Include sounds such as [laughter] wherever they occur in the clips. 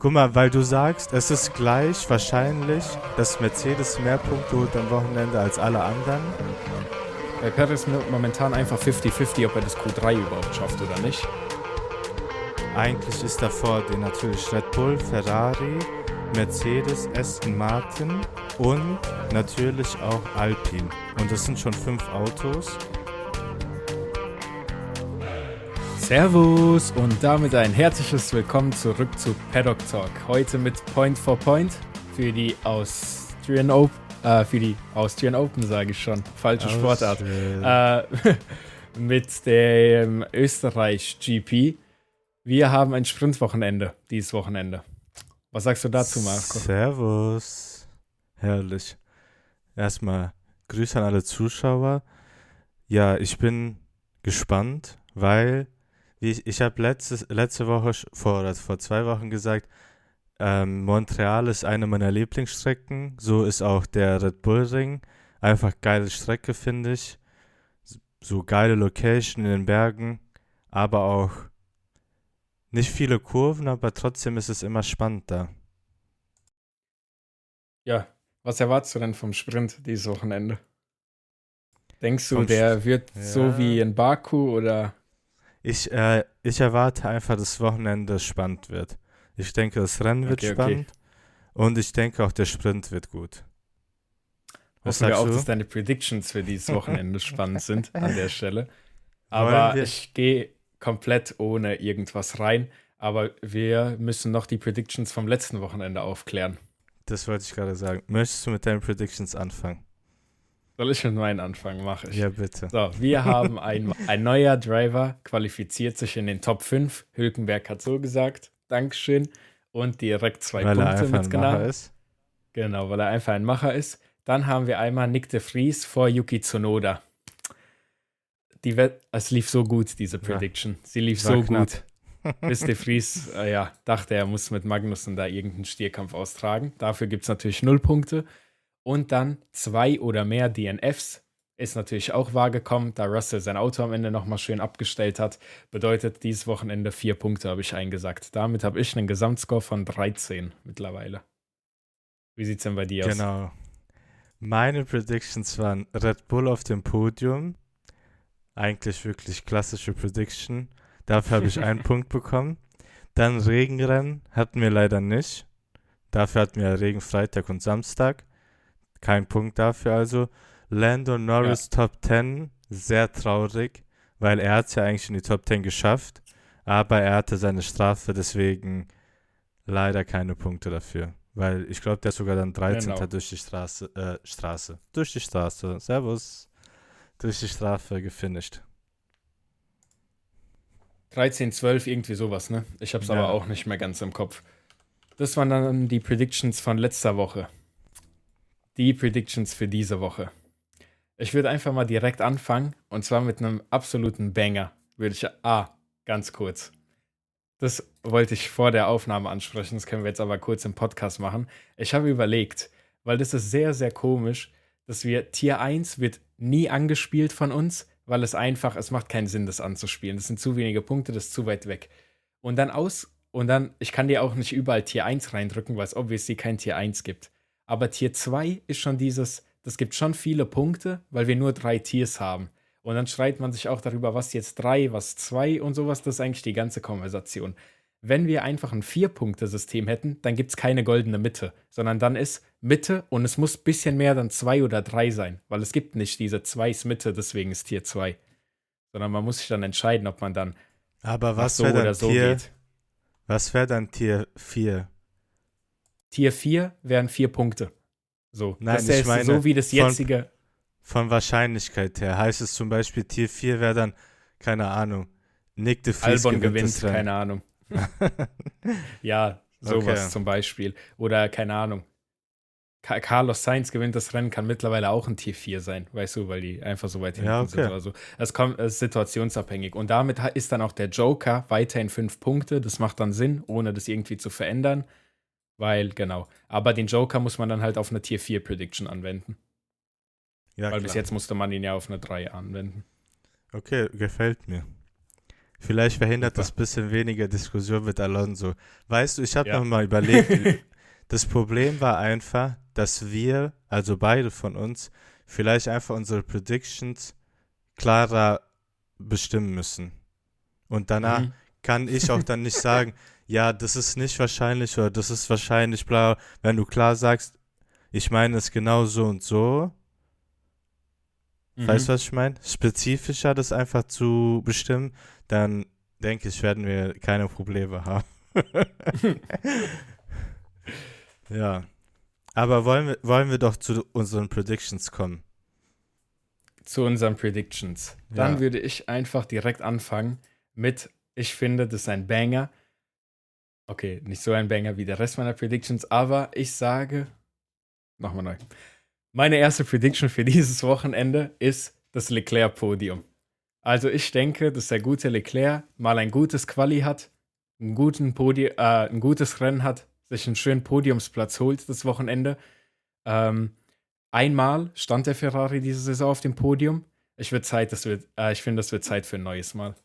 Guck mal, weil du sagst, es ist gleich wahrscheinlich, dass Mercedes mehr Punkte holt am Wochenende als alle anderen. Bei Perez momentan einfach 50-50, ob er das Q3 überhaupt schafft oder nicht. Eigentlich ist davor den natürlich Red Bull, Ferrari, Mercedes, Aston Martin und natürlich auch Alpine. Und das sind schon fünf Autos. Servus und damit ein herzliches Willkommen zurück zu Paddock Talk. Heute mit Point for Point für die Austrian Open, äh, für die Austrian Open sage ich schon, falsche Sportart. Äh, [laughs] mit dem Österreich GP. Wir haben ein Sprintwochenende dieses Wochenende. Was sagst du dazu, Marco? Servus. Herrlich. Erstmal Grüße an alle Zuschauer. Ja, ich bin gespannt, weil ich, ich habe letzte Woche, vor, vor zwei Wochen gesagt, ähm, Montreal ist eine meiner Lieblingsstrecken. So ist auch der Red Bull Ring. Einfach geile Strecke, finde ich. So geile Location in den Bergen, aber auch nicht viele Kurven, aber trotzdem ist es immer spannend da. Ja, was erwartest du denn vom Sprint dieses Wochenende? Denkst du, vom der wird ja. so wie in Baku oder ich, äh, ich erwarte einfach, dass das Wochenende spannend wird. Ich denke, das Rennen wird okay, spannend. Okay. Und ich denke auch, der Sprint wird gut. Was Hoffen wir auch, du? dass deine Predictions für dieses Wochenende [laughs] spannend sind an der Stelle. Aber ich gehe komplett ohne irgendwas rein. Aber wir müssen noch die Predictions vom letzten Wochenende aufklären. Das wollte ich gerade sagen. Möchtest du mit deinen Predictions anfangen? Soll ich mit meinen anfangen? Mache ich. Ja, bitte. So, wir haben ein, ein neuer Driver, qualifiziert sich in den Top 5. Hülkenberg hat so gesagt. Dankeschön. Und direkt zwei weil Punkte mitgenommen. ist. Genau, weil er einfach ein Macher ist. Dann haben wir einmal Nick de Vries vor Yuki Tsunoda. Die Wett es lief so gut, diese Prediction. Sie lief so knapp. gut. Bis de Vries, äh, ja, dachte, er muss mit Magnussen da irgendeinen Stierkampf austragen. Dafür gibt es natürlich null Punkte. Und dann zwei oder mehr DNFs. Ist natürlich auch wahrgekommen, da Russell sein Auto am Ende nochmal schön abgestellt hat. Bedeutet dieses Wochenende vier Punkte, habe ich eingesagt. Damit habe ich einen Gesamtscore von 13 mittlerweile. Wie sieht es denn bei dir aus? Genau. Meine Predictions waren Red Bull auf dem Podium. Eigentlich wirklich klassische Prediction. Dafür habe ich [laughs] einen Punkt bekommen. Dann Regenrennen hatten wir leider nicht. Dafür hatten wir Regen Freitag und Samstag. Kein Punkt dafür also. Lando Norris ja. Top 10, sehr traurig, weil er hat es ja eigentlich in die Top 10 geschafft, aber er hatte seine Strafe, deswegen leider keine Punkte dafür. Weil ich glaube, der ist sogar dann 13. Genau. durch die Straße, äh, Straße, durch die Straße, Servus, durch die Strafe gefinisht. 13, 12, irgendwie sowas, ne? Ich habe es ja. aber auch nicht mehr ganz im Kopf. Das waren dann die Predictions von letzter Woche die Predictions für diese Woche. Ich würde einfach mal direkt anfangen und zwar mit einem absoluten Banger. Würde ich, ah, ganz kurz. Das wollte ich vor der Aufnahme ansprechen, das können wir jetzt aber kurz im Podcast machen. Ich habe überlegt, weil das ist sehr, sehr komisch, dass wir Tier 1 wird nie angespielt von uns, weil es einfach, es macht keinen Sinn, das anzuspielen. Das sind zu wenige Punkte, das ist zu weit weg. Und dann aus, und dann, ich kann dir auch nicht überall Tier 1 reindrücken, weil es obviously kein Tier 1 gibt. Aber Tier 2 ist schon dieses, das gibt schon viele Punkte, weil wir nur drei Tiers haben. Und dann schreit man sich auch darüber, was jetzt drei, was zwei und sowas. Das ist eigentlich die ganze Konversation. Wenn wir einfach ein Vier-Punkte-System hätten, dann gibt es keine goldene Mitte, sondern dann ist Mitte und es muss ein bisschen mehr dann zwei oder drei sein, weil es gibt nicht diese Zweis Mitte, deswegen ist Tier 2. Sondern man muss sich dann entscheiden, ob man dann Aber was so oder so Tier, geht. Was wäre dann Tier 4? Tier 4 wären vier Punkte. So, Nein, das ist meine, so wie das jetzige. Von, von, Wahrscheinlichkeit her heißt es zum Beispiel, Tier 4 wäre dann, keine Ahnung, Nick de Vries Albon gewinnt, gewinnt keine Ahnung. [laughs] ja, sowas okay. zum Beispiel. Oder keine Ahnung. Carlos Sainz gewinnt das Rennen, kann mittlerweile auch ein Tier 4 sein, weißt du, weil die einfach so weit hinten ja, okay. sind. Also es kommt es ist situationsabhängig. Und damit ist dann auch der Joker weiterhin fünf Punkte. Das macht dann Sinn, ohne das irgendwie zu verändern. Weil, genau. Aber den Joker muss man dann halt auf eine Tier 4 Prediction anwenden. Ja, Weil klar. bis jetzt musste man ihn ja auf eine 3 anwenden. Okay, gefällt mir. Vielleicht verhindert Super. das ein bisschen weniger Diskussion mit Alonso. Weißt du, ich habe ja. noch mal überlegt, [laughs] das Problem war einfach, dass wir, also beide von uns, vielleicht einfach unsere Predictions klarer bestimmen müssen. Und danach mhm. kann ich auch dann nicht [laughs] sagen, ja, das ist nicht wahrscheinlich oder das ist wahrscheinlich bla. Wenn du klar sagst, ich meine es genau so und so. Mhm. Weißt du, was ich meine? Spezifischer das einfach zu bestimmen, dann denke ich, werden wir keine Probleme haben. [laughs] ja. Aber wollen wir, wollen wir doch zu unseren Predictions kommen? Zu unseren Predictions. Dann ja. würde ich einfach direkt anfangen mit, ich finde, das ist ein Banger. Okay, nicht so ein Banger wie der Rest meiner Predictions, aber ich sage, nochmal neu. Meine erste Prediction für dieses Wochenende ist das Leclerc-Podium. Also ich denke, dass der gute Leclerc mal ein gutes Quali hat, einen guten Podi äh, ein gutes Rennen hat, sich einen schönen Podiumsplatz holt das Wochenende. Ähm, einmal stand der Ferrari diese Saison auf dem Podium. Ich, wird Zeit, das wird, äh, ich finde, es wird Zeit für ein neues Mal.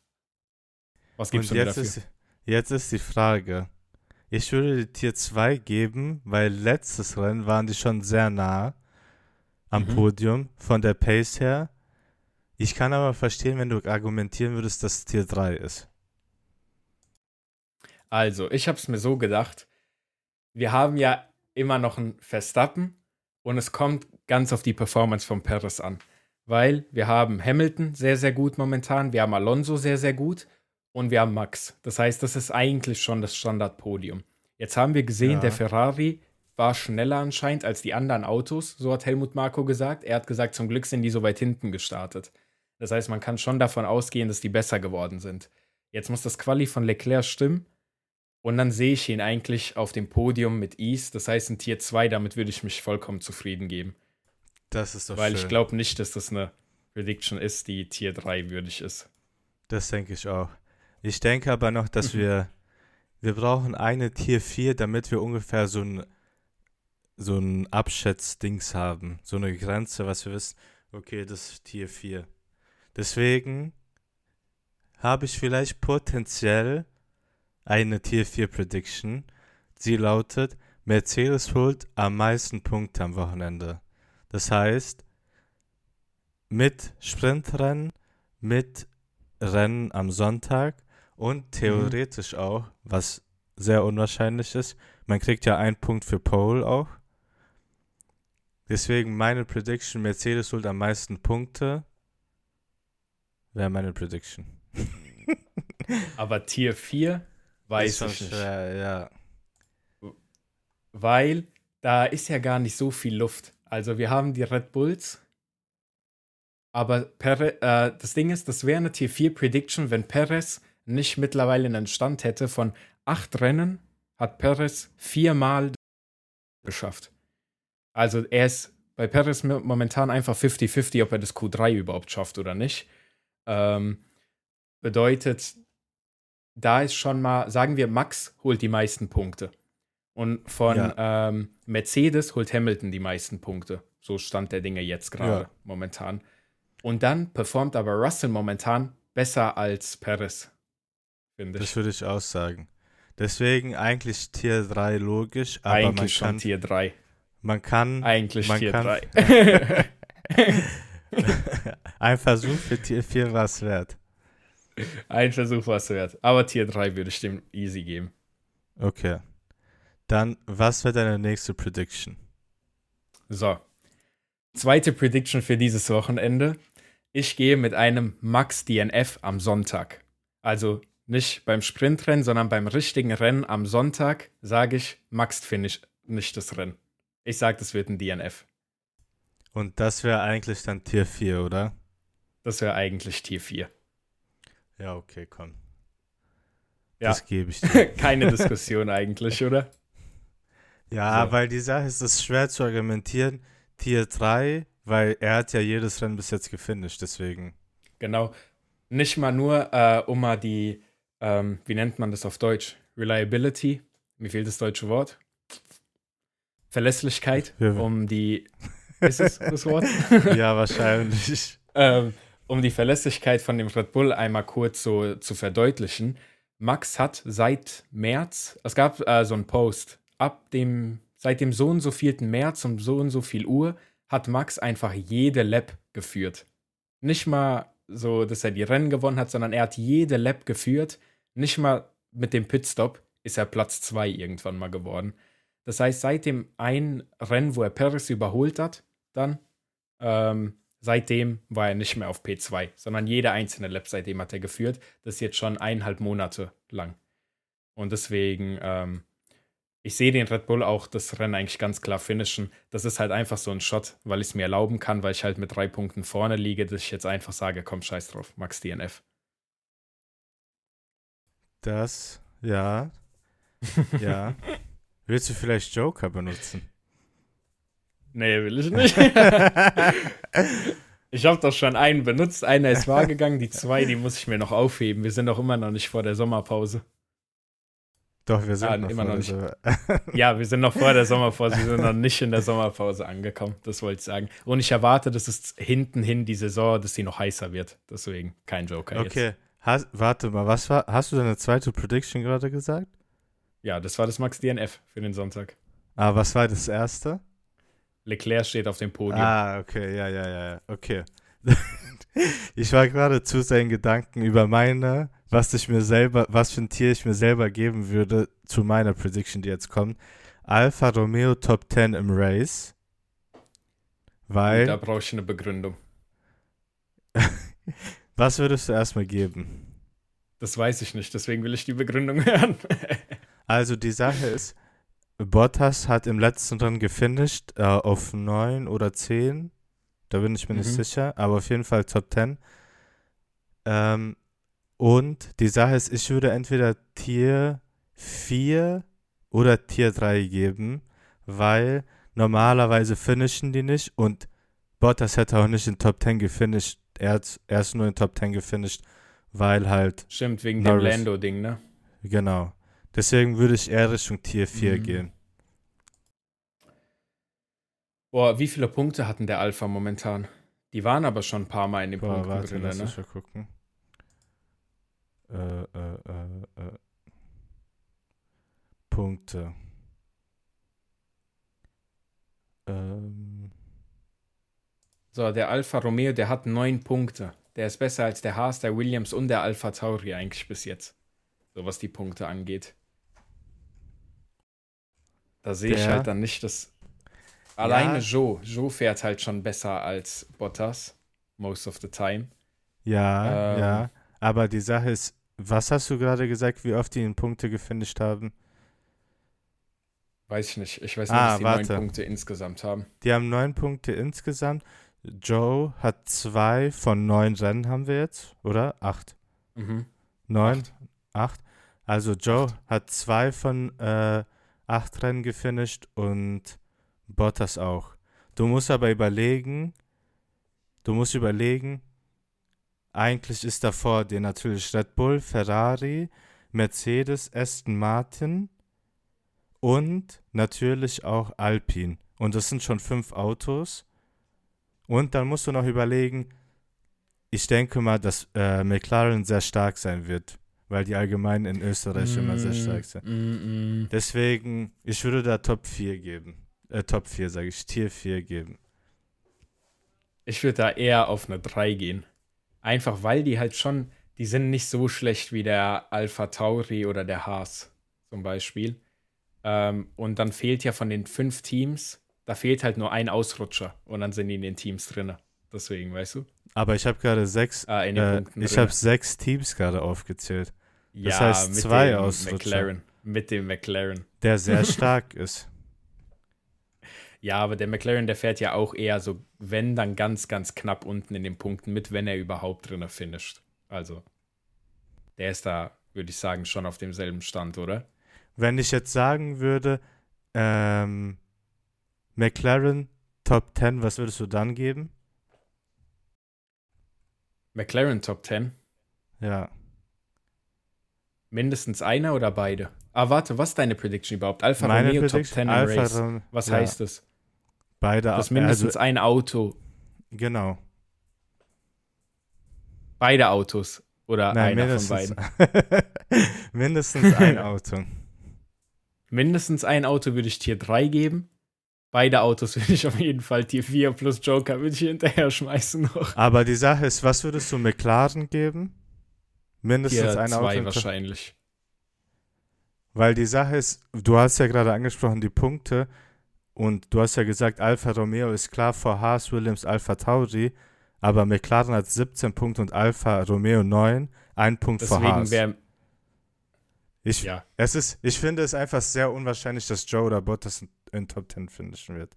Was du mir dafür? Ist, jetzt ist die Frage, ich würde Tier 2 geben, weil letztes Rennen waren die schon sehr nah am mhm. Podium von der Pace her. Ich kann aber verstehen, wenn du argumentieren würdest, dass Tier 3 ist. Also, ich habe es mir so gedacht, wir haben ja immer noch ein Verstappen und es kommt ganz auf die Performance von Perez an. Weil wir haben Hamilton sehr, sehr gut momentan, wir haben Alonso sehr, sehr gut und wir haben Max. Das heißt, das ist eigentlich schon das Standardpodium. Jetzt haben wir gesehen, ja. der Ferrari war schneller anscheinend als die anderen Autos, so hat Helmut Marko gesagt. Er hat gesagt, zum Glück sind die so weit hinten gestartet. Das heißt, man kann schon davon ausgehen, dass die besser geworden sind. Jetzt muss das Quali von Leclerc stimmen und dann sehe ich ihn eigentlich auf dem Podium mit Ease. Das heißt, in Tier 2, damit würde ich mich vollkommen zufrieden geben. Das ist doch Weil schön. ich glaube nicht, dass das eine Prediction ist, die Tier 3 würdig ist. Das denke ich auch. Ich denke aber noch, dass mhm. wir, wir brauchen eine Tier 4, damit wir ungefähr so ein, so ein Abschätzdings haben. So eine Grenze, was wir wissen, okay, das ist Tier 4. Deswegen habe ich vielleicht potenziell eine Tier 4 Prediction. Sie lautet, Mercedes holt am meisten Punkte am Wochenende. Das heißt, mit Sprintrennen, mit Rennen am Sonntag und theoretisch mhm. auch, was sehr unwahrscheinlich ist, man kriegt ja einen Punkt für Pole auch. Deswegen meine Prediction, Mercedes holt am meisten Punkte. Wäre meine Prediction. [laughs] Aber Tier 4 weiß ich nicht. Schwer, ja. Weil da ist ja gar nicht so viel Luft. Also wir haben die Red Bulls, aber Perez, äh, das Ding ist, das wäre eine Tier 4 Prediction, wenn Perez nicht mittlerweile einen Stand hätte von acht Rennen, hat Perez viermal geschafft. Also er ist bei Perez momentan einfach 50-50, ob er das Q3 überhaupt schafft oder nicht. Ähm, bedeutet, da ist schon mal, sagen wir, Max holt die meisten Punkte. Und von ja. ähm, Mercedes holt Hamilton die meisten Punkte. So stand der Dinge jetzt gerade ja. momentan. Und dann performt aber Russell momentan besser als Perez finde ich. Das würde ich auch sagen. Deswegen eigentlich Tier 3 logisch, aber eigentlich man schon kann, Tier 3. Man kann. Eigentlich man Tier kann, 3. [laughs] Ein Versuch für Tier 4 war es wert. Ein Versuch war es wert. Aber Tier 3 würde ich dem easy geben. Okay. Dann, was wäre deine nächste Prediction? So. Zweite Prediction für dieses Wochenende. Ich gehe mit einem Max DNF am Sonntag. Also nicht beim Sprintrennen, sondern beim richtigen Rennen am Sonntag sage ich, Max finish nicht das Rennen. Ich sage, das wird ein DNF. Und das wäre eigentlich dann Tier 4, oder? Das wäre eigentlich Tier 4. Ja, okay, komm. Ja. Das gebe ich [laughs] dir. Keine Diskussion eigentlich, oder? Ja, so. weil die Sache ist, es ist schwer zu argumentieren. Tier 3, weil er hat ja jedes Rennen bis jetzt gefinisht, deswegen. Genau. Nicht mal nur, äh, um mal die ähm, wie nennt man das auf Deutsch? Reliability. Mir fehlt das deutsche Wort. Verlässlichkeit, um die. Ist es das Wort? [laughs] ja, wahrscheinlich. ähm, um die Verlässlichkeit von dem Red Bull einmal kurz so zu verdeutlichen. Max hat seit März, es gab äh, so einen Post, ab dem, seit dem so und so vielten März um so und so viel Uhr hat Max einfach jede Lab geführt. Nicht mal so, dass er die Rennen gewonnen hat, sondern er hat jede Lab geführt. Nicht mal mit dem Pitstop ist er Platz 2 irgendwann mal geworden. Das heißt, seit dem einen Rennen, wo er Paris überholt hat, dann, ähm, seitdem war er nicht mehr auf P2, sondern jede einzelne Lab seitdem hat er geführt. Das ist jetzt schon eineinhalb Monate lang. Und deswegen, ähm, ich sehe den Red Bull auch das Rennen eigentlich ganz klar finishen. Das ist halt einfach so ein Shot, weil ich es mir erlauben kann, weil ich halt mit drei Punkten vorne liege, dass ich jetzt einfach sage, komm, scheiß drauf, Max DNF. Das, ja. [laughs] ja. Willst du vielleicht Joker benutzen? Nee, will ich nicht. [laughs] ich habe doch schon einen benutzt. Einer ist wahr gegangen, die zwei, die muss ich mir noch aufheben. Wir sind doch immer noch nicht vor der Sommerpause. Doch, wir sind ah, noch immer noch nicht. [laughs] Ja, wir sind noch vor der Sommerpause. Wir sind noch nicht in der Sommerpause angekommen. Das wollte ich sagen. Und ich erwarte, dass es hinten hin die Saison, dass sie noch heißer wird. Deswegen kein Joker jetzt. Okay, warte mal, was war, hast du deine zweite Prediction gerade gesagt? Ja, das war das Max DNF für den Sonntag. Ah, was war das erste? Leclerc steht auf dem Podium. Ah, okay, ja, ja, ja, ja, okay. [laughs] ich war gerade zu seinen Gedanken über meine, was ich mir selber, was für ein Tier ich mir selber geben würde zu meiner Prediction, die jetzt kommt. Alfa Romeo Top 10 im Race. Weil, da brauche ich eine Begründung. [laughs] was würdest du erstmal geben? Das weiß ich nicht, deswegen will ich die Begründung [laughs] hören. Also die Sache ist, Bottas hat im letzten Rennen gefinisht äh, auf 9 oder 10. Da bin ich mir nicht Mhm. sicher, aber auf jeden Fall Top 10. Ähm, und die Sache ist, ich würde entweder Tier 4 oder Tier 3 geben, weil normalerweise finishen die nicht und Bottas hätte auch nicht in Top 10 gefinisht. Er hat erst nur in Top 10 gefinisht, weil halt, Stimmt, wegen Norris. dem Lando-Ding, ne? genau. Deswegen würde ich eher Richtung Tier 4 Mhm. gehen. Boah, wie viele Punkte hatten der Alpha momentan? Die waren aber schon ein paar Mal in den Boah, Punkten warte, drin, lass ne? mich mal gucken. Äh, äh, äh, äh. Punkte. Ähm, So, der Alfa Romeo, der hat neun Punkte. Der ist besser als der Haas, der Williams und der Alpha Tauri eigentlich bis jetzt. So was die Punkte angeht. Da sehe ich halt dann nicht, dass. Alleine Joe. Joe fährt halt schon besser als Bottas. Most of the time. ja, Ähm. ja. Aber die Sache ist, was hast du gerade gesagt, wie oft die in Punkte gefinisht haben? Weiß ich nicht. Ich weiß nur, Ah, dass die warte. neun Punkte insgesamt haben. Die haben neun Punkte insgesamt. Joe hat zwei von neun Rennen haben wir jetzt, oder? Acht. Mhm. Neun? Acht. Acht. Also Joe hat zwei von äh, acht Rennen gefinisht und Bottas auch. Du musst aber überlegen, du musst überlegen, eigentlich ist davor dir natürlich Red Bull, Ferrari, Mercedes, Aston Martin und natürlich auch Alpine. Und das sind schon fünf Autos. Und dann musst du noch überlegen, ich denke mal, dass äh, McLaren sehr stark sein wird, weil die allgemein in Österreich immer sehr stark sind. Mm, mm. Deswegen, ich würde da Top 4 geben. Äh, Top 4, sage ich, Tier 4 geben. Ich würde da eher auf eine 3 gehen. Einfach weil die halt schon, die sind nicht so schlecht wie der Alpha Tauri oder der Haas zum Beispiel. Ähm, und dann fehlt ja von den fünf Teams, da fehlt halt nur ein Ausrutscher und dann sind die in den Teams drin. Deswegen, weißt du? Aber ich habe gerade sechs, Ah, äh, ich habe sechs Teams gerade aufgezählt, ja, heißt zwei dem Ausrutscher. McLaren. Mit dem McLaren. der sehr stark ist. Ja, aber der McLaren, der fährt ja auch eher so, wenn dann ganz, ganz knapp unten in den Punkten mit, wenn er überhaupt drinne finisht. Also, der ist da, würde ich sagen, schon auf demselben Stand, oder? Wenn ich jetzt sagen würde, ähm, McLaren Top 10, was würdest du dann geben? McLaren Top 10. Ja. Mindestens einer oder beide? Ah, warte, was ist deine Prediction überhaupt? Alfa Meine Romeo Top Prediction, 10 im Alfa Race. Was ja, heißt das? Beide, Dass also, mindestens ein Auto. genau. Beide Autos oder Nein, einer von beiden? [laughs] mindestens ein Auto. [laughs] Mindestens ein Auto würde ich Tier 3 geben. Beide Autos [laughs] würde ich auf jeden Fall Tier 4 plus Joker würde ich hinterher schmeißen noch. Aber die Sache ist, was würdest du McLaren geben? Mindestens Tier ein 2 Auto. wahrscheinlich. Weil die Sache ist, du hast ja gerade angesprochen, die Punkte. Und du hast ja gesagt, Alfa Romeo ist klar vor Haas, Williams, Alfa Tauri. Aber McLaren hat 17 Punkte und Alfa Romeo 9. Ein Punkt vor Deswegen Haas. wäre, Ich, ja. es ist, ich finde es einfach sehr unwahrscheinlich, dass Joe oder Bottas in, in Top 10 finishen wird.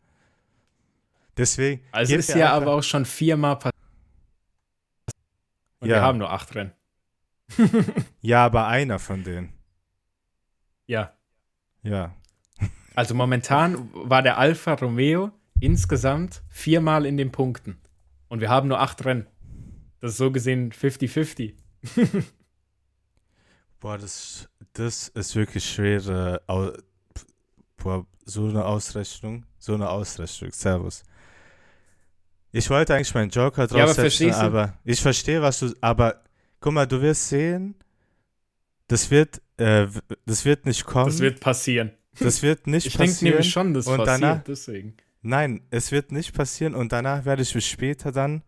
Deswegen. Also ist ja aber auch schon viermal passiert. Und Ja. wir haben nur acht Rennen. Ja, aber einer von denen. Ja. Ja. Also momentan war der Alfa Romeo insgesamt viermal in den Punkten. Und wir haben nur acht Rennen. Das ist so gesehen 50-50. [laughs] Boah, das, das ist wirklich schwere. Boah, so eine Ausrechnung. So eine Ausrechnung. Servus. Ich wollte eigentlich meinen Joker Ja, aber draufsetzen, verstehst du? aber ich verstehe, was du. Aber guck mal, du wirst sehen, das wird, äh, das wird nicht kommen. Das wird passieren. Das wird nicht Ich denke passieren. nämlich schon, das und passiert. danach- deswegen. Nein, es wird nicht passieren und danach werde ich mich später dann,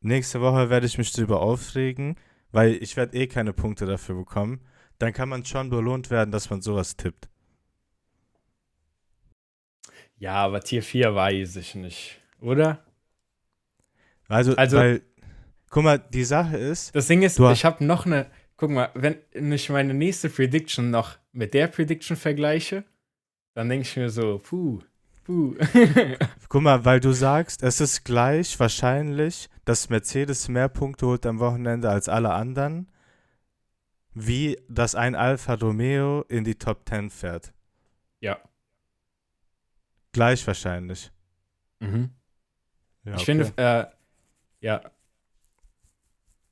nächste Woche werde ich mich drüber aufregen, weil ich werde eh keine Punkte dafür bekommen. Dann kann man schon belohnt werden, dass man sowas tippt. Ja, aber Tier 4 weiß ich nicht. Oder? Also, Also- weil, guck mal, die Sache ist, Das Ding ist, ich habe noch eine. Guck mal, wenn ich meine nächste Prediction noch mit der Prediction vergleiche, dann denke ich mir so, puh, puh. [laughs] guck mal, weil du sagst, es ist gleich wahrscheinlich, dass Mercedes mehr Punkte holt am Wochenende als alle anderen, wie dass ein Alfa Romeo in die Top 10 fährt. ja. Gleich wahrscheinlich. Mhm. Ja, ich okay. finde, äh, ja.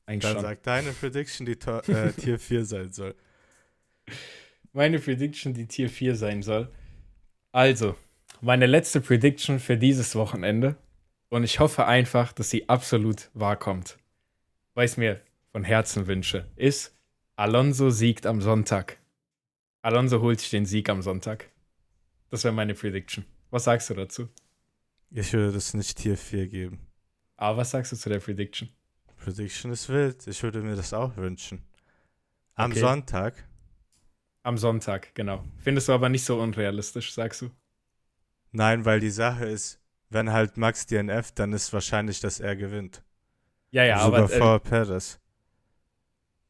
Eigentlich Dann schon. sag deine Prediction, die to äh, Tier 4 sein soll. [laughs] Meine Prediction, die Tier 4 sein soll. Also, meine letzte Prediction für dieses Wochenende. Und ich hoffe einfach, dass sie absolut wahr kommt. Weil ich es mir von Herzen wünsche, ist, Alonso siegt am Sonntag. Alonso holt sich den Sieg am Sonntag. Das wäre meine Prediction. Was sagst du dazu? Ich würde das nicht Tier 4 geben. Aber was sagst du zu der Prediction? Prediction ist wild. Ich würde mir das auch wünschen. Am Okay. Sonntag. Am Sonntag, genau. Findest du aber nicht so unrealistisch, sagst du? Nein, weil die Sache ist, wenn halt Max DNF, dann ist wahrscheinlich, dass er gewinnt. Ja, ja, Sogar aber äh, vor Perez.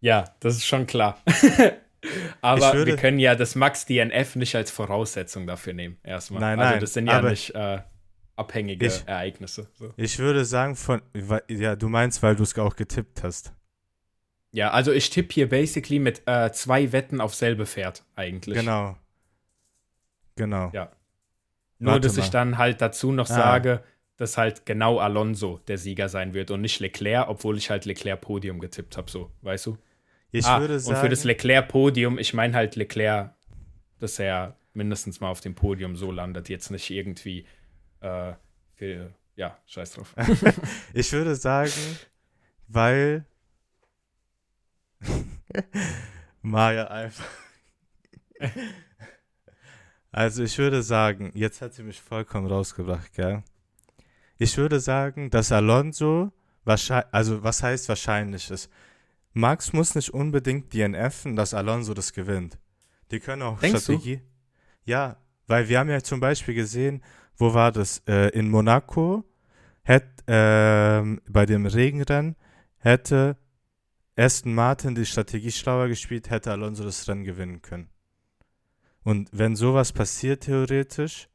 Ja, das ist schon klar. [laughs] aber würde- wir können ja das Max DNF nicht als Voraussetzung dafür nehmen, erstmal. Nein, also nein, das sind ja nicht äh, abhängige Ich- Ereignisse. So. Ich würde sagen, von. Ja, du meinst, weil du es auch getippt hast. Ja, also ich tippe hier basically mit äh, zwei Wetten auf selbe Pferd eigentlich. Genau. Genau. Ja. Nur, Warte dass ich mal. dann halt dazu noch Ah. sage, dass halt genau Alonso der Sieger sein wird und nicht Leclerc, obwohl ich halt Leclerc Podium getippt habe, so, weißt du? Ich ah, würde sagen. und für das Leclerc-Podium, ich meine halt Leclerc, dass er mindestens mal auf dem Podium so landet, jetzt nicht irgendwie äh, für, ja, scheiß drauf. [laughs] Ich würde sagen, weil [laughs] Maya einfach. Also ich würde sagen, jetzt hat sie mich vollkommen rausgebracht, gell? Ich würde sagen, dass Alonso wahrscheinlich, also was heißt wahrscheinlich ist. Max muss nicht unbedingt DNFen, dass Alonso das gewinnt. Die können auch Denkst du? Strategie. Ja, weil wir haben ja zum Beispiel gesehen, wo war das? Äh, in Monaco hätte ähm, bei dem Regenrennen hätte Aston Martin die Strategie schlauer gespielt, hätte Alonso das Rennen gewinnen können. Und wenn sowas passiert theoretisch,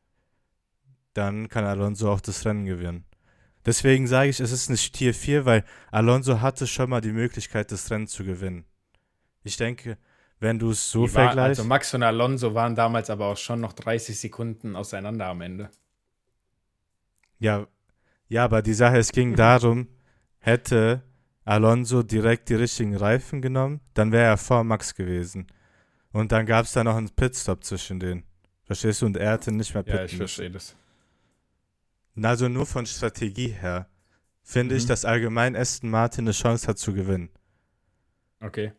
dann kann Alonso auch das Rennen gewinnen. Deswegen sage ich, es ist nicht Tier 4, weil Alonso hatte schon mal die Möglichkeit, das Rennen zu gewinnen. Ich denke, wenn du es so Die war, vergleichst. also Max und Alonso waren damals aber auch schon noch 30 Sekunden auseinander am Ende. Ja, ja, aber die Sache, es ging darum, hätte Alonso direkt die richtigen Reifen genommen, dann wäre er vor Max gewesen. Und dann gab es da noch einen Pitstop zwischen denen. Verstehst du? Und er hätte nicht mehr Ja, pitten ich müssen. verstehe das. Also nur von Strategie her finde Mhm. ich, dass allgemein Aston Martin eine Chance hat zu gewinnen. Okay,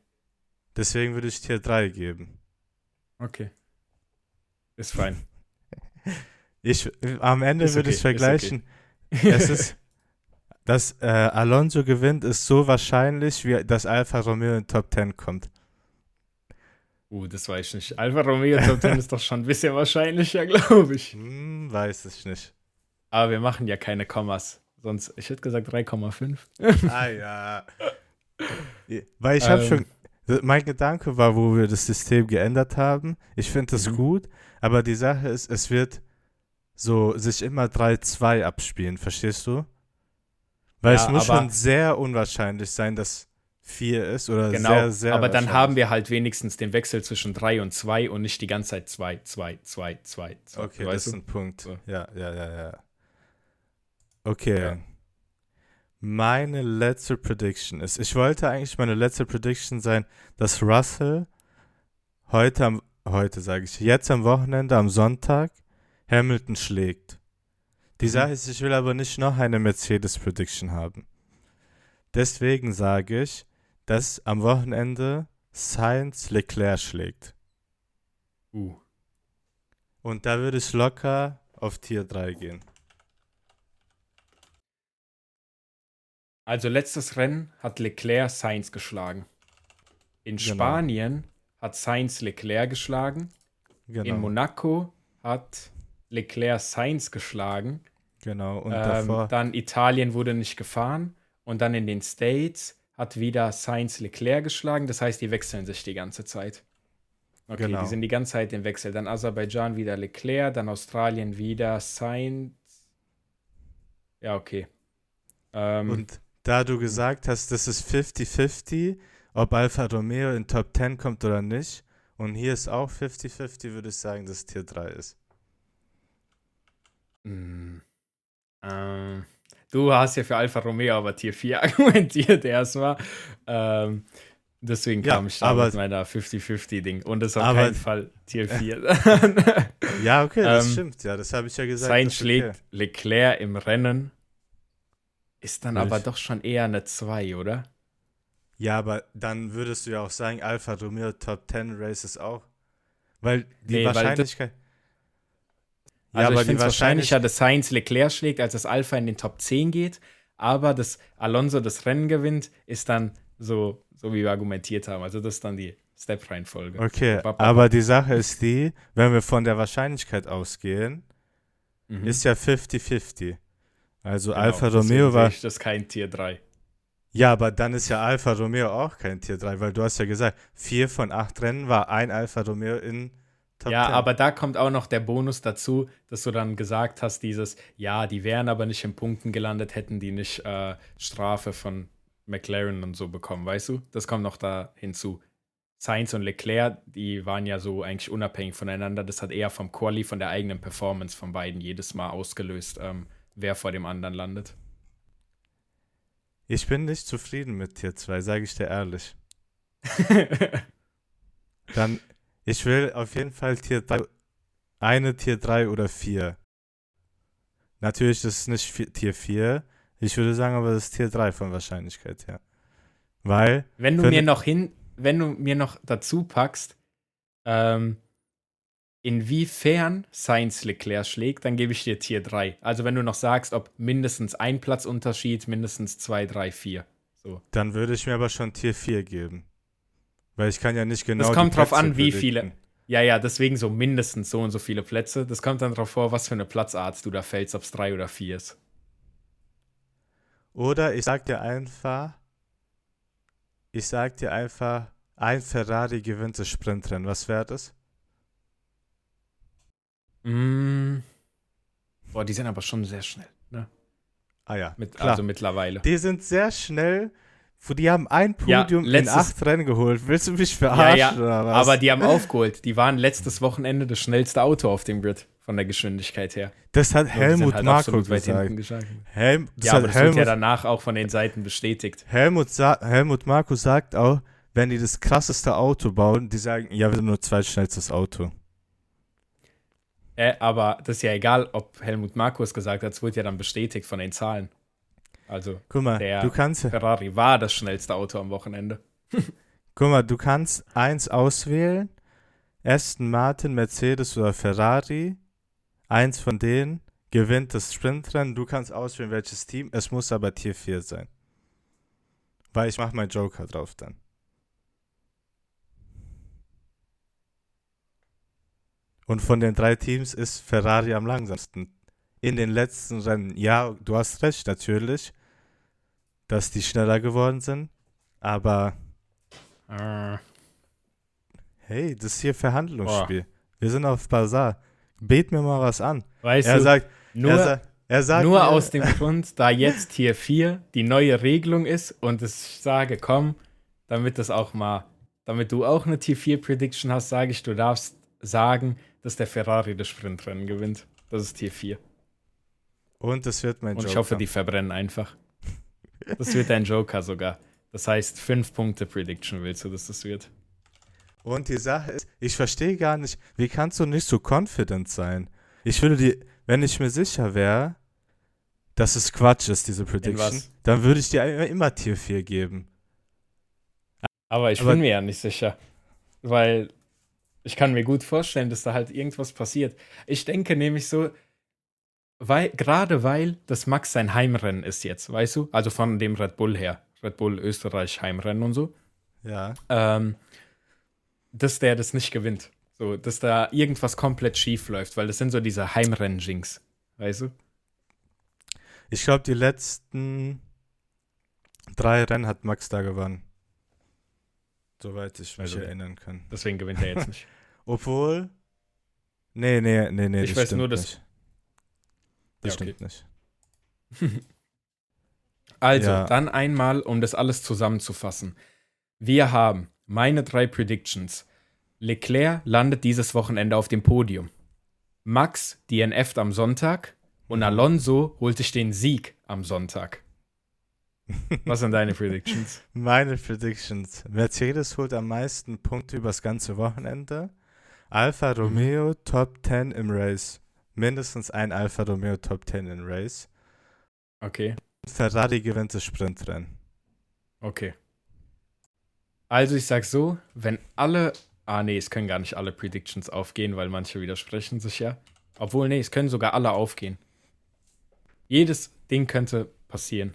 Deswegen würde ich Tier 3 geben. okay. Ist fein. [laughs] Ich, am Ende Ist würde okay, ich vergleichen. [laughs] Es ist, dass äh, Alonso gewinnt, ist so wahrscheinlich, wie dass Alfa Romeo in Top 10 kommt. Uh, das weiß ich nicht. Alfa Romeo Top 10 ist doch schon ein bisschen wahrscheinlicher, [laughs] glaube ich. Hm, weiß ich nicht. Aber wir machen ja keine Kommas. Sonst, ich hätte gesagt 3,5. ah ja. Weil ich habe Ähm. schon, mein Gedanke war, wo wir das System geändert haben. Ich finde das Mhm. gut, aber die Sache ist, es wird so sich immer 3-2 abspielen, verstehst du? Weil Ja, es muss aber- schon sehr unwahrscheinlich sein, dass 4 ist oder Genau, sehr, sehr aber dann haben wir halt wenigstens den Wechsel zwischen 3 und 2 und nicht die ganze Zeit 2, 2, 2, 2, 2. Okay, das ist du? ein Punkt. So. Ja, ja, ja, ja. Okay. Ja. Meine letzte Prediction ist, ich wollte eigentlich meine letzte Prediction sein, dass Russell heute am, heute sage ich, jetzt am Wochenende, am Sonntag, Hamilton schlägt. Die Mhm. Sache ist, ich will aber nicht noch eine Mercedes-Prediction haben. Deswegen sage ich, dass am Wochenende Sainz Leclerc schlägt. Uh. Und da würde ich locker auf Tier 3 gehen. Also letztes Rennen hat Leclerc Sainz geschlagen. In Genau. Spanien hat Sainz Leclerc geschlagen. Genau. In Monaco hat Leclerc Sainz geschlagen. Genau, und ähm, davor. dann Italien wurde nicht gefahren. Und dann in den States hat wieder Sainz Leclerc geschlagen. Das heißt, die wechseln sich die ganze Zeit. Okay, Genau. die sind die ganze Zeit im Wechsel. Dann Aserbaidschan wieder Leclerc, dann Australien wieder Sainz. Ja, okay. Ähm, Und da du gesagt hast, das ist 50-50, ob Alfa Romeo in Top 10 kommt oder nicht, und hier ist auch 50-50, würde ich sagen, dass Tier 3 ist. Mm. Ähm, du hast ja für Alfa Romeo aber Tier 4 [laughs] argumentiert erstmal. Ähm, deswegen Ja, kam ich da aber- mit meiner 50-50-Ding. Und ist auf keinen Fall Tier [laughs] 4. Ja, okay, das Ähm, stimmt, ja, das habe ich ja gesagt. Sein schlägt okay. Leclerc im Rennen. Ist dann Würde aber doch schon eher eine 2, oder? Ja, aber dann würdest du ja auch sagen, Alfa Romeo Top 10 Races auch. Weil die Nee, weil das- Wahrscheinlichkeit. Also ich finde es wahrscheinlicher, dass Sainz Leclerc schlägt, als dass Alpha in den Top 10 geht. Aber dass Alonso das Rennen gewinnt, ist dann so, so wie wir argumentiert haben. Also das ist dann die Step-Reihenfolge. Okay, Ba, ba, ba. aber die Sache ist die, wenn wir von der Wahrscheinlichkeit ausgehen, Mhm. ist ja 50-50. Also Genau, Alfa Romeo war. Ich das ist kein Tier 3. Ja, aber dann ist ja Alfa Romeo auch kein Tier 3, weil du hast ja gesagt, vier von acht Rennen war ein Alfa Romeo in Top ja, 10. aber da kommt auch noch der Bonus dazu, dass du dann gesagt hast, dieses, ja, die wären aber nicht in Punkten gelandet, hätten die nicht äh, Strafe von McLaren und so bekommen, weißt du? Das kommt noch da hinzu. Sainz und Leclerc, die waren ja so eigentlich unabhängig voneinander. Das hat eher vom Quali, von der eigenen Performance von beiden jedes Mal ausgelöst, ähm, wer vor dem anderen landet. Ich bin nicht zufrieden mit Tier 2, sage ich dir ehrlich. [laughs] Dann, ich will auf jeden Fall Tier 3, eine Tier 3 oder 4. Natürlich ist nicht vi- Tier 4. Ich würde sagen, aber das ist Tier 3 von Wahrscheinlichkeit her. Weil, Wenn du mir noch hin, wenn du mir noch dazu packst, ähm, inwiefern Sainz Leclerc schlägt, dann gebe ich dir Tier 3. Also wenn du noch sagst, ob mindestens ein Platzunterschied, mindestens 2, 3, 4. So. dann würde ich mir aber schon Tier 4 geben. Weil ich kann ja nicht genau. die kommt drauf Plätze an, wie predikten. viele. Ja, ja, deswegen so mindestens so und so viele Plätze. Das kommt dann drauf vor, was für eine Platzart du da fällst, ob es 3 oder 4 ist. Oder ich sag dir einfach, ich sag dir einfach, ein Ferrari gewinnt das Sprintrennen. Was wäre das? Mm. Boah, die sind aber schon sehr schnell. Ne? Ah ja, Mit, also mittlerweile. die sind sehr schnell. Wo Die haben ein Ja, Podium in letztes- acht Rennen geholt. Willst du mich verarschen ja, oder was? aber die haben aufgeholt. Die waren letztes Wochenende das schnellste Auto auf dem Grid von der Geschwindigkeit her. das hat Helmut halt Marko gesagt. Helm, das Ja, hat aber das wird Helmut, ja danach auch von den Seiten bestätigt. Helmut, sa Helmut Marko sagt auch, wenn die das krasseste Auto bauen, die sagen, ja, wir sind nur zweitschnellstes Auto. Äh, aber das ist ja egal, ob Helmut Markus gesagt hat, es wurde ja dann bestätigt von den Zahlen. Also Guck mal, Der- du kannst, Ferrari war das schnellste Auto am Wochenende. [laughs] guck mal, du kannst eins auswählen. Aston Martin, Mercedes oder Ferrari. Eins von denen gewinnt das Sprintrennen. Du kannst auswählen, welches Team. Es muss aber Tier 4 sein. Weil ich mache meinen Joker drauf dann. Und von den drei Teams ist Ferrari am langsamsten. In den letzten Rennen. Ja, du hast recht, natürlich, dass die schneller geworden sind. Aber Äh, hey, das ist hier Verhandlungsspiel. Wir sind auf Bazar. Bet mir mal was an. weißt Er du, sagt, nur, er, sa er sagt nur mir, aus dem Grund, da jetzt Tier 4 die neue Regelung ist und ich sage, komm, damit das auch mal, damit du auch eine Tier 4 Prediction hast, sage ich, du darfst sagen, dass der Ferrari das Sprintrennen gewinnt. Das ist Tier 4. Und das wird mein Und Joker. ich hoffe, die verbrennen einfach. Das wird dein Joker sogar. Das heißt, 5 Punkte Prediction willst du, dass das wird. Und die Sache ist, ich verstehe gar nicht, wie kannst du nicht so confident sein? Ich würde die, wenn ich mir sicher wäre, dass es Quatsch ist, diese Prediction, dann würde ich dir immer, immer Tier 4 geben. Aber ich Aber- bin mir ja nicht sicher. Weil ich kann mir gut vorstellen, dass da halt irgendwas passiert. Ich denke nämlich so, weil, gerade weil das Max sein Heimrennen ist jetzt, weißt du? Also von dem Red Bull her. Red Bull Österreich Heimrennen und so. Ja. Ähm, dass der das nicht gewinnt. So, dass da irgendwas komplett schief läuft, weil das sind so diese Heimrennen-Jinx. Weißt du? Ich glaube, die letzten drei Rennen hat Max da gewonnen. Soweit ich mich Also- erinnern kann. Deswegen gewinnt er jetzt nicht. [laughs] Obwohl. Nee, nee, nee, nee. Ich weiß nur, dass- Nicht. Das Ja, okay. nicht. [laughs] Also, Ja. dann einmal, um das alles zusammenzufassen. Wir haben meine drei Predictions. Leclerc landet dieses Wochenende auf dem Podium. Max DNF't am Sonntag und Mhm. Alonso holt sich den Sieg am Sonntag. [laughs] Was sind deine Predictions? Meine Predictions. Mercedes holt am meisten Punkte übers ganze Wochenende. Alfa Mhm. Romeo Top 10 im Race. Mindestens ein Alfa Romeo Top 10 im Race. Okay, Ferrari gewinnt das Sprintrennen. okay. Also, ich sag so, wenn alle. Ah, nee, es können gar nicht alle Predictions aufgehen, weil manche widersprechen sich ja. Obwohl, nee, es können sogar alle aufgehen. Jedes Ding könnte passieren.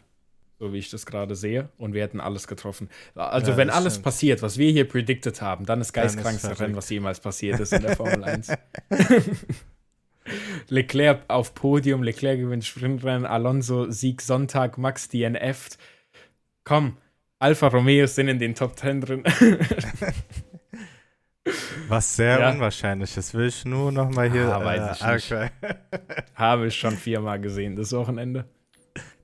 So wie ich das gerade sehe. Und wir hätten alles getroffen. Also, Ja, wenn alles stimmt. passiert, was wir hier predicted haben, dann ist geistkrankste. Rennen, was jemals passiert ist in der Formel 1. [laughs] [laughs] Leclerc auf Podium, Leclerc gewinnt Sprintrennen, Alonso Sieg Sonntag, Max DNF. Komm, Alfa Romeo sind in den Top 10 drin. [laughs] Was sehr Ja. unwahrscheinlich ist. Will ich nur noch mal hier. Ah, weiß ich nicht. okay. [laughs] Habe ich schon viermal gesehen, das Wochenende.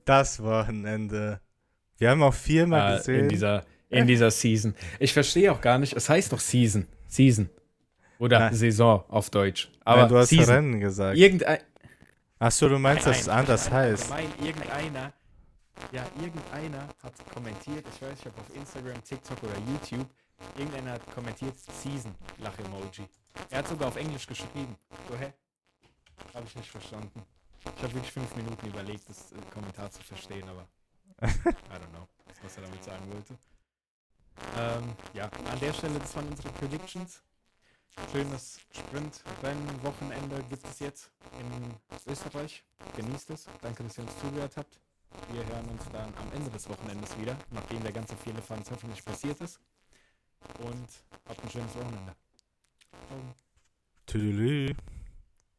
Das Wochenende. Wir haben auch viermal Äh, gesehen. in, dieser, in dieser Season. Ich verstehe auch gar nicht, es heißt doch Season. Season. Oder Nein. Saison auf Deutsch. Aber Nein, du hast Season. Rennen gesagt. Irgendein, Achso, du meinst, dass es Nein, anders Ich heißt. meine, irgendeiner, ja, irgendeiner hat kommentiert, ich weiß nicht, ob auf Instagram, TikTok oder YouTube, irgendeiner hat kommentiert, Season, Lach-Emoji. Er hat sogar auf Englisch geschrieben. So, hä? Habe ich nicht verstanden. Ich habe wirklich fünf Minuten überlegt, das äh, Kommentar zu verstehen, aber [laughs] I don't know, was er damit sagen wollte. Ähm, ja, an der Stelle, das waren unsere Predictions. Schönes Sprint-Rennen-Wochenende gibt es jetzt in Österreich. Genießt es. Danke, dass ihr uns zugehört habt. Wir hören uns dann am Ende des Wochenendes wieder, nachdem der ganze viele Fans hoffentlich passiert ist. Und habt ein schönes Wochenende. Ciao. Tüdelü.